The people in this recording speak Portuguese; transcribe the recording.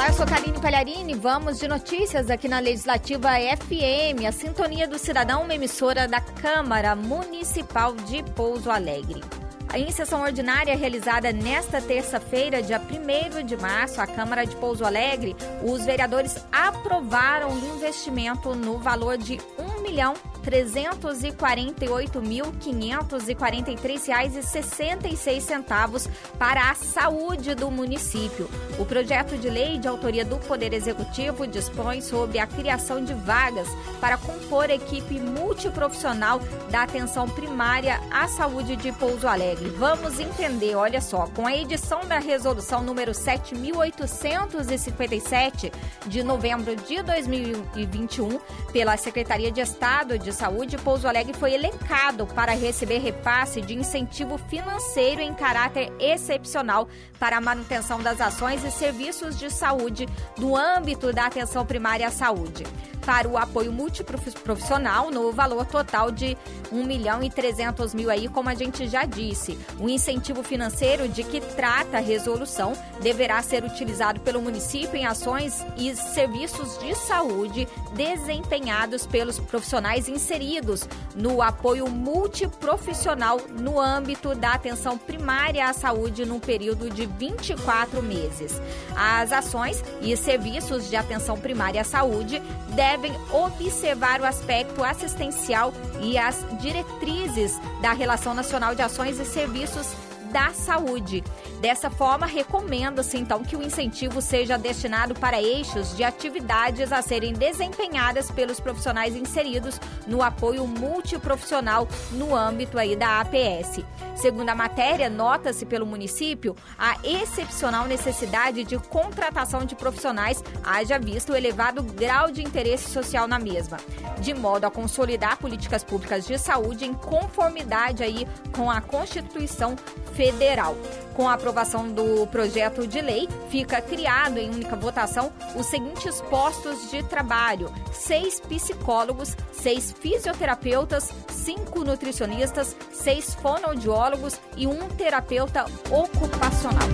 Olá, eu sou Karine Palharini. Vamos de notícias aqui na Legislativa FM, a Sintonia do Cidadão, uma emissora da Câmara Municipal de Pouso Alegre. Em sessão ordinária realizada nesta terça-feira, dia 1 de março, a Câmara de Pouso Alegre, os vereadores aprovaram o investimento no valor de R$ 1 milhão R$ 348.543,66 para a saúde do município. O projeto de lei de autoria do Poder Executivo dispõe sobre a criação de vagas para compor equipe multiprofissional da atenção primária à saúde de Pouso Alegre. Vamos entender, olha só, com a edição da resolução número 7857 de novembro de 2021 pela Secretaria de Estado de Saúde, Pouso Alegre foi elencado para receber repasse de incentivo financeiro em caráter excepcional para a manutenção das ações e serviços de saúde no âmbito da atenção primária à saúde para o apoio multiprofissional no valor total de 1 milhão e 300 mil aí, como a gente já disse. O incentivo financeiro de que trata a resolução deverá ser utilizado pelo município em ações e serviços de saúde desempenhados pelos profissionais inseridos no apoio multiprofissional no âmbito da atenção primária à saúde no período de 24 meses. As ações e serviços de atenção primária à saúde devem observar o aspecto assistencial e as diretrizes da Relação Nacional de Ações e Serviços da Saúde. Dessa forma, recomenda-se então que o incentivo seja destinado para eixos de atividades a serem desempenhadas pelos profissionais inseridos no apoio multiprofissional no âmbito aí da APS. Segundo a matéria, nota-se pelo município a excepcional necessidade de contratação de profissionais, haja visto o elevado grau de interesse social na mesma, de modo a consolidar políticas públicas de saúde em conformidade aí com a Constituição Federal. Com a aprovação do projeto de lei, fica criado em única votação os seguintes postos de trabalho: seis psicólogos, seis fisioterapeutas, cinco nutricionistas, seis fonoaudiólogos e um terapeuta ocupacional.